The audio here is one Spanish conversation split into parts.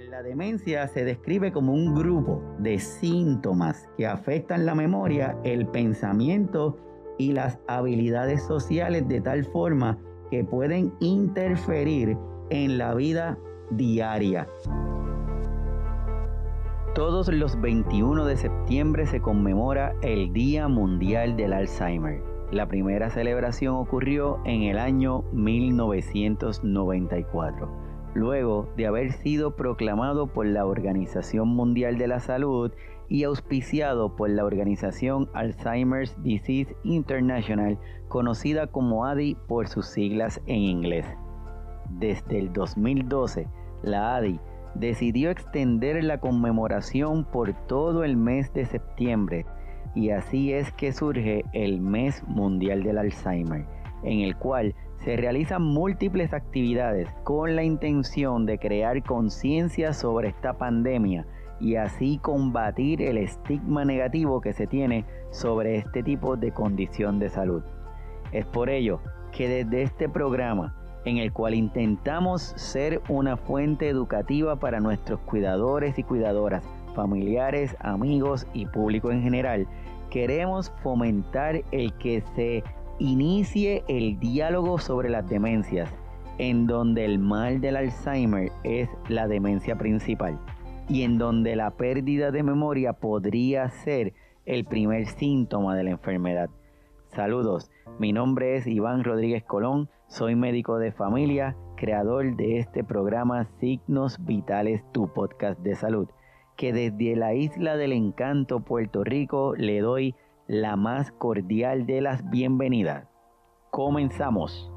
La demencia se describe como un grupo de síntomas que afectan la memoria, el pensamiento y las habilidades sociales de tal forma que pueden interferir en la vida diaria. Todos los 21 de septiembre se conmemora el Día Mundial del Alzheimer. La primera celebración ocurrió en el año 1994 luego de haber sido proclamado por la Organización Mundial de la Salud y auspiciado por la organización Alzheimer's Disease International, conocida como ADI por sus siglas en inglés. Desde el 2012, la ADI decidió extender la conmemoración por todo el mes de septiembre y así es que surge el Mes Mundial del Alzheimer, en el cual se realizan múltiples actividades con la intención de crear conciencia sobre esta pandemia y así combatir el estigma negativo que se tiene sobre este tipo de condición de salud. Es por ello que desde este programa, en el cual intentamos ser una fuente educativa para nuestros cuidadores y cuidadoras, familiares, amigos y público en general, queremos fomentar el que se inicie el diálogo sobre las demencias, en donde el mal del Alzheimer es la demencia principal y en donde la pérdida de memoria podría ser el primer síntoma de la enfermedad. Saludos, mi nombre es Iván Rodríguez Colón, soy médico de familia, creador de este programa Signos Vitales, tu podcast de salud, que desde la isla del encanto Puerto Rico le doy la más cordial de las bienvenidas. Comenzamos.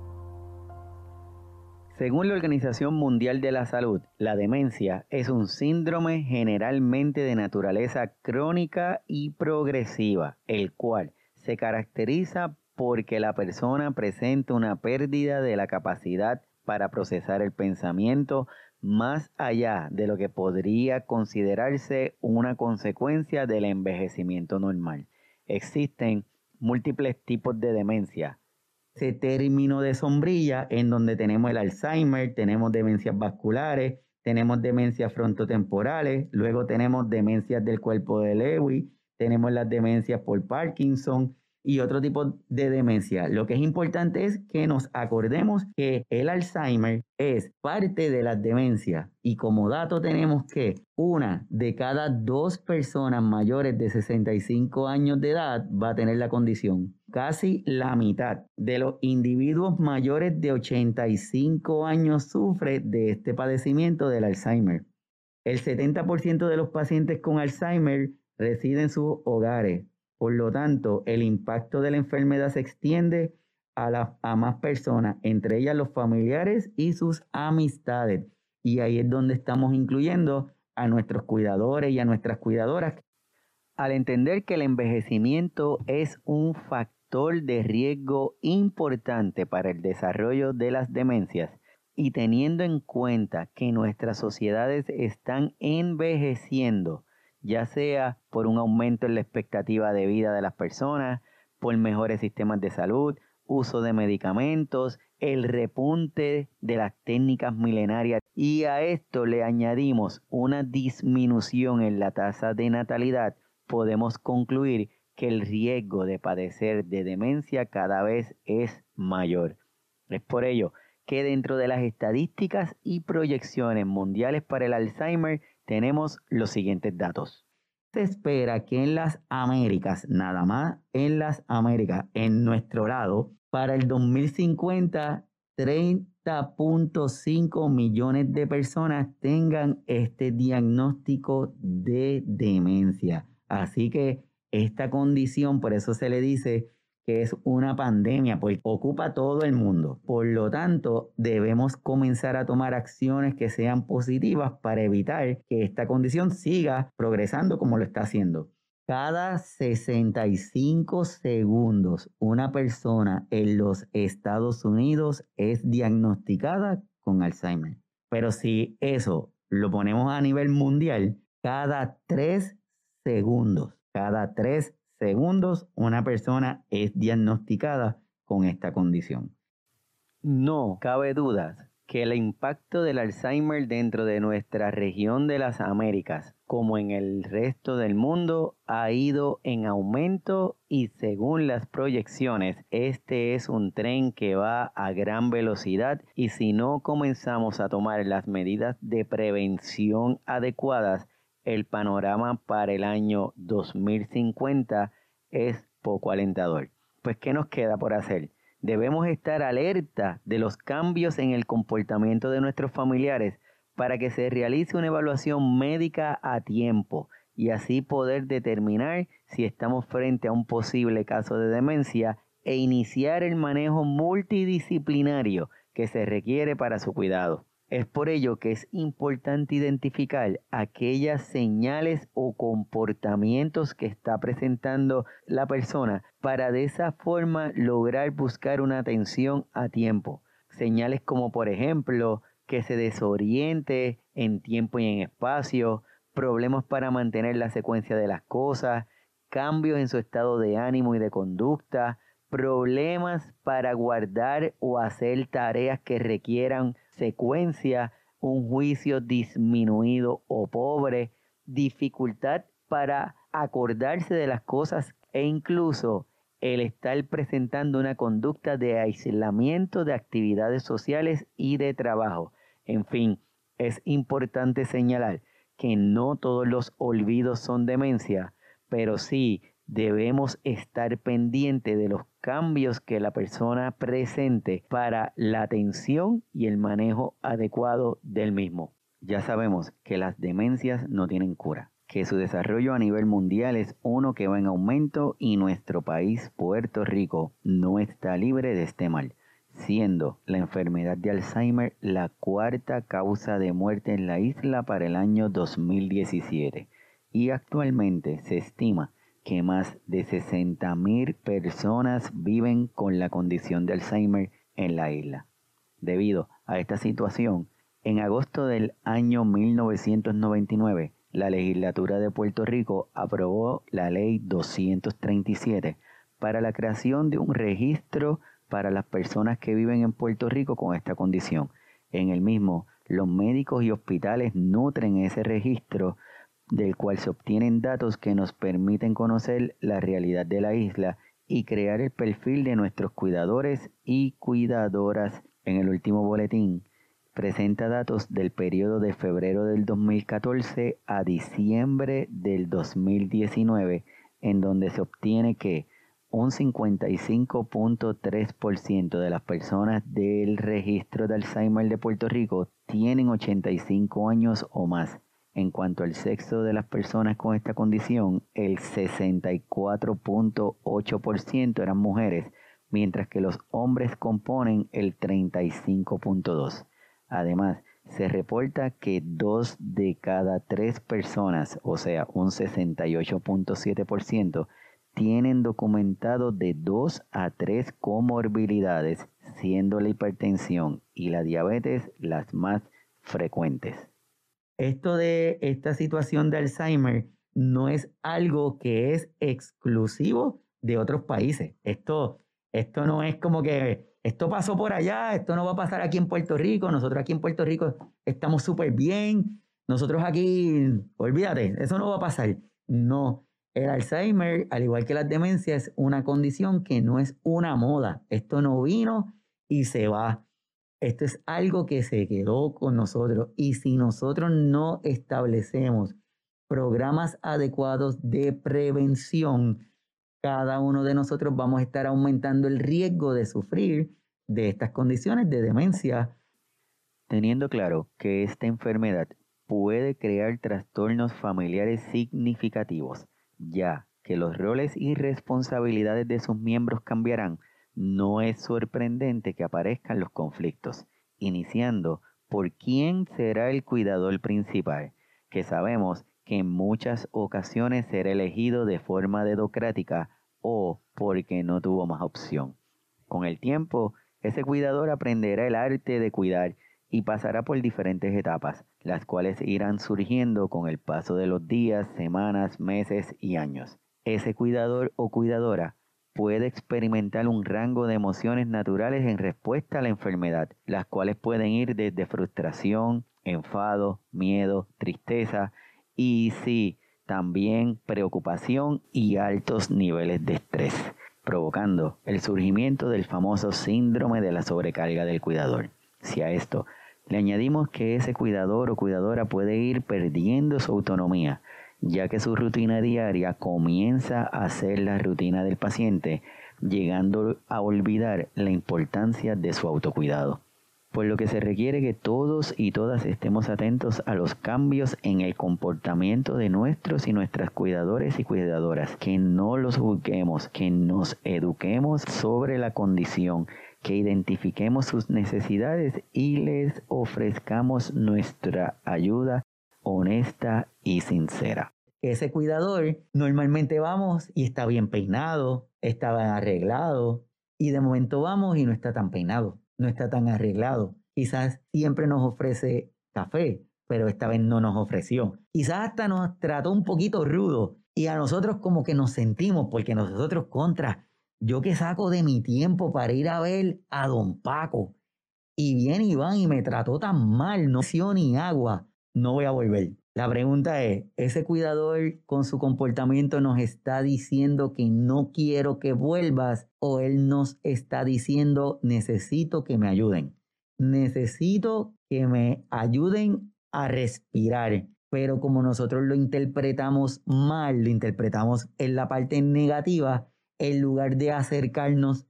Según la Organización Mundial de la Salud, la demencia es un síndrome generalmente de naturaleza crónica y progresiva, el cual se caracteriza porque la persona presenta una pérdida de la capacidad para procesar el pensamiento más allá de lo que podría considerarse una consecuencia del envejecimiento normal existen múltiples tipos de demencia. Ese término de sombrilla en donde tenemos el Alzheimer, tenemos demencias vasculares, tenemos demencias frontotemporales, luego tenemos demencias del cuerpo de Lewy, tenemos las demencias por Parkinson, y otro tipo de demencia. Lo que es importante es que nos acordemos que el Alzheimer es parte de la demencia y como dato tenemos que una de cada dos personas mayores de 65 años de edad va a tener la condición. Casi la mitad de los individuos mayores de 85 años sufre de este padecimiento del Alzheimer. El 70% de los pacientes con Alzheimer residen en sus hogares, por lo tanto, el impacto de la enfermedad se extiende a, a más personas, entre ellas los familiares y sus amistades. Y ahí es donde estamos incluyendo a nuestros cuidadores y a nuestras cuidadoras. Al entender que el envejecimiento es un factor de riesgo importante para el desarrollo de las demencias y teniendo en cuenta que nuestras sociedades están envejeciendo, ya sea por un aumento en la expectativa de vida de las personas, por mejores sistemas de salud, uso de medicamentos, el repunte de las técnicas milenarias y a esto le añadimos una disminución en la tasa de natalidad, podemos concluir que el riesgo de padecer de demencia cada vez es mayor. Es por ello que dentro de las estadísticas y proyecciones mundiales para el Alzheimer tenemos los siguientes datos. Se espera que en las Américas, nada más en las Américas, en nuestro lado, para el 2050, 30.5 millones de personas tengan este diagnóstico de demencia. Así que esta condición, por eso se le dice que es una pandemia, porque ocupa todo el mundo. Por lo tanto, debemos comenzar a tomar acciones que sean positivas para evitar que esta condición siga progresando como lo está haciendo. Cada 65 segundos, una persona en los Estados Unidos es diagnosticada con Alzheimer. Pero si eso lo ponemos a nivel mundial, cada 3 segundos, cada 3 segundos una persona es diagnosticada con esta condición. No cabe duda que el impacto del Alzheimer dentro de nuestra región de las Américas, como en el resto del mundo, ha ido en aumento y según las proyecciones, este es un tren que va a gran velocidad y si no comenzamos a tomar las medidas de prevención adecuadas, el panorama para el año 2050 es poco alentador. Pues, ¿qué nos queda por hacer? Debemos estar alerta de los cambios en el comportamiento de nuestros familiares para que se realice una evaluación médica a tiempo y así poder determinar si estamos frente a un posible caso de demencia e iniciar el manejo multidisciplinario que se requiere para su cuidado. Es por ello que es importante identificar aquellas señales o comportamientos que está presentando la persona para de esa forma lograr buscar una atención a tiempo. Señales como por ejemplo que se desoriente en tiempo y en espacio, problemas para mantener la secuencia de las cosas, cambios en su estado de ánimo y de conducta, problemas para guardar o hacer tareas que requieran secuencia, un juicio disminuido o pobre, dificultad para acordarse de las cosas e incluso el estar presentando una conducta de aislamiento de actividades sociales y de trabajo. En fin, es importante señalar que no todos los olvidos son demencia, pero sí debemos estar pendiente de los cambios que la persona presente para la atención y el manejo adecuado del mismo. Ya sabemos que las demencias no tienen cura, que su desarrollo a nivel mundial es uno que va en aumento y nuestro país, Puerto Rico, no está libre de este mal, siendo la enfermedad de Alzheimer la cuarta causa de muerte en la isla para el año 2017 y actualmente se estima que más de 60.000 personas viven con la condición de Alzheimer en la isla. Debido a esta situación, en agosto del año 1999, la legislatura de Puerto Rico aprobó la ley 237 para la creación de un registro para las personas que viven en Puerto Rico con esta condición. En el mismo, los médicos y hospitales nutren ese registro del cual se obtienen datos que nos permiten conocer la realidad de la isla y crear el perfil de nuestros cuidadores y cuidadoras. En el último boletín presenta datos del periodo de febrero del 2014 a diciembre del 2019, en donde se obtiene que un 55.3% de las personas del registro de Alzheimer de Puerto Rico tienen 85 años o más en cuanto al sexo de las personas con esta condición, el 64.8% eran mujeres, mientras que los hombres componen el 35.2%. Además, se reporta que dos de cada tres personas, o sea, un 68.7%, tienen documentado de dos a tres comorbilidades, siendo la hipertensión y la diabetes las más frecuentes esto de esta situación de Alzheimer no es algo que es exclusivo de otros países. Esto, esto no es como que esto pasó por allá, esto no va a pasar aquí en Puerto Rico, nosotros aquí en Puerto Rico estamos súper bien, nosotros aquí, olvídate, eso no va a pasar. No, el Alzheimer, al igual que las demencias, es una condición que no es una moda. Esto no vino y se va. Esto es algo que se quedó con nosotros y si nosotros no establecemos programas adecuados de prevención, cada uno de nosotros vamos a estar aumentando el riesgo de sufrir de estas condiciones de demencia. Teniendo claro que esta enfermedad puede crear trastornos familiares significativos, ya que los roles y responsabilidades de sus miembros cambiarán, no es sorprendente que aparezcan los conflictos, iniciando por quién será el cuidador principal, que sabemos que en muchas ocasiones será elegido de forma dedocrática o porque no tuvo más opción. Con el tiempo, ese cuidador aprenderá el arte de cuidar y pasará por diferentes etapas, las cuales irán surgiendo con el paso de los días, semanas, meses y años. Ese cuidador o cuidadora puede experimentar un rango de emociones naturales en respuesta a la enfermedad, las cuales pueden ir desde frustración, enfado, miedo, tristeza y sí, también preocupación y altos niveles de estrés, provocando el surgimiento del famoso síndrome de la sobrecarga del cuidador. Si a esto le añadimos que ese cuidador o cuidadora puede ir perdiendo su autonomía, ya que su rutina diaria comienza a ser la rutina del paciente, llegando a olvidar la importancia de su autocuidado. Por lo que se requiere que todos y todas estemos atentos a los cambios en el comportamiento de nuestros y nuestras cuidadores y cuidadoras, que no los juzguemos, que nos eduquemos sobre la condición, que identifiquemos sus necesidades y les ofrezcamos nuestra ayuda honesta y sincera ese cuidador normalmente vamos y está bien peinado, está bien arreglado, y de momento vamos y no está tan peinado, no está tan arreglado. Quizás siempre nos ofrece café, pero esta vez no nos ofreció. Quizás hasta nos trató un poquito rudo y a nosotros como que nos sentimos, porque nosotros contra, yo que saco de mi tiempo para ir a ver a don Paco y viene Iván y me trató tan mal, no dio ni agua, no voy a volver. La pregunta es, ¿ese cuidador con su comportamiento nos está diciendo que no quiero que vuelvas o él nos está diciendo necesito que me ayuden? Necesito que me ayuden a respirar. Pero como nosotros lo interpretamos mal, lo interpretamos en la parte negativa, en lugar de acercarnos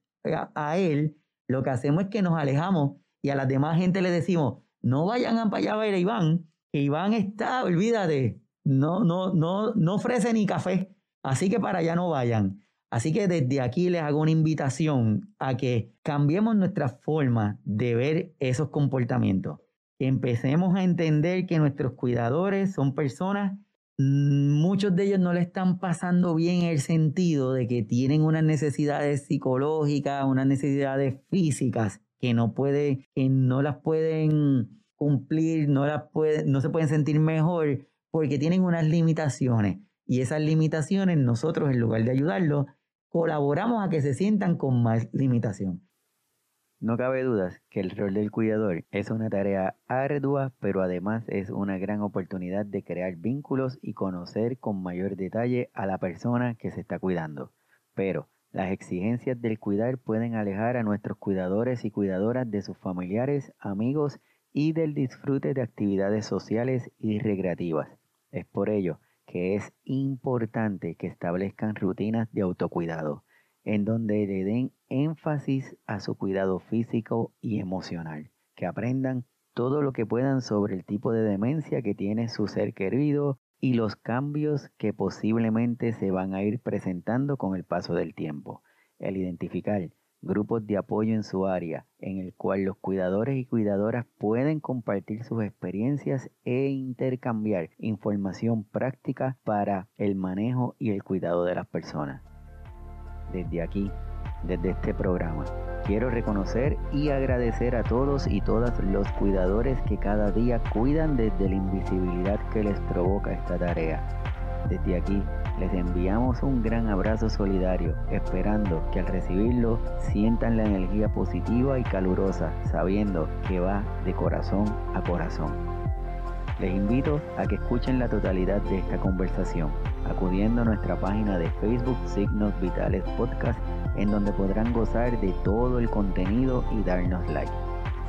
a, él, lo que hacemos es que nos alejamos y a la demás gente le decimos, no vayan a allá a ver a Iván, Iván está, olvídate, no, no, no, no ofrece ni café, así que para allá no vayan. Así que desde aquí les hago una invitación a que cambiemos nuestra forma de ver esos comportamientos. Empecemos a entender que nuestros cuidadores son personas, muchos de ellos no le están pasando bien en el sentido de que tienen unas necesidades psicológicas, unas necesidades físicas que no puede, que no las pueden cumplir, no, la no se pueden sentir mejor porque tienen unas limitaciones. Y esas limitaciones nosotros, en lugar de ayudarlos, colaboramos a que se sientan con más limitación. No cabe dudas que el rol del cuidador es una tarea ardua, pero además es una gran oportunidad de crear vínculos y conocer con mayor detalle a la persona que se está cuidando. Pero las exigencias del cuidar pueden alejar a nuestros cuidadores y cuidadoras de sus familiares, amigos y del disfrute de actividades sociales y recreativas. Es por ello que es importante que establezcan rutinas de autocuidado, en donde le den énfasis a su cuidado físico y emocional, que aprendan todo lo que puedan sobre el tipo de demencia que tiene su ser querido y los cambios que posiblemente se van a ir presentando con el paso del tiempo. El identificar grupos de apoyo en su área, en el cual los cuidadores y cuidadoras pueden compartir sus experiencias e intercambiar información práctica para el manejo y el cuidado de las personas. Desde aquí, desde este programa, quiero reconocer y agradecer a todos y todas los cuidadores que cada día cuidan desde la invisibilidad que les provoca esta tarea. Desde aquí les enviamos un gran abrazo solidario, esperando que al recibirlo sientan la energía positiva y calurosa, sabiendo que va de corazón a corazón. Les invito a que escuchen la totalidad de esta conversación, acudiendo a nuestra página de Facebook Signos Vitales Podcast, en donde podrán gozar de todo el contenido y darnos like.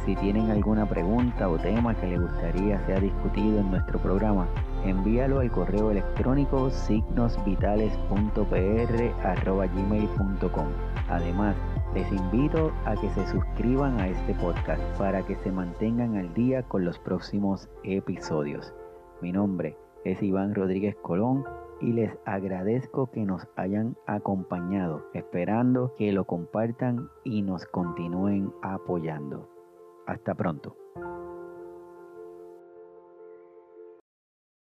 Si tienen alguna pregunta o tema que les gustaría sea discutido en nuestro programa, envíalo al correo electrónico signosvitales.pr.gmail.com. Además, les invito a que se suscriban a este podcast para que se mantengan al día con los próximos episodios. Mi nombre es Iván Rodríguez Colón y les agradezco que nos hayan acompañado, esperando que lo compartan y nos continúen apoyando. Hasta pronto.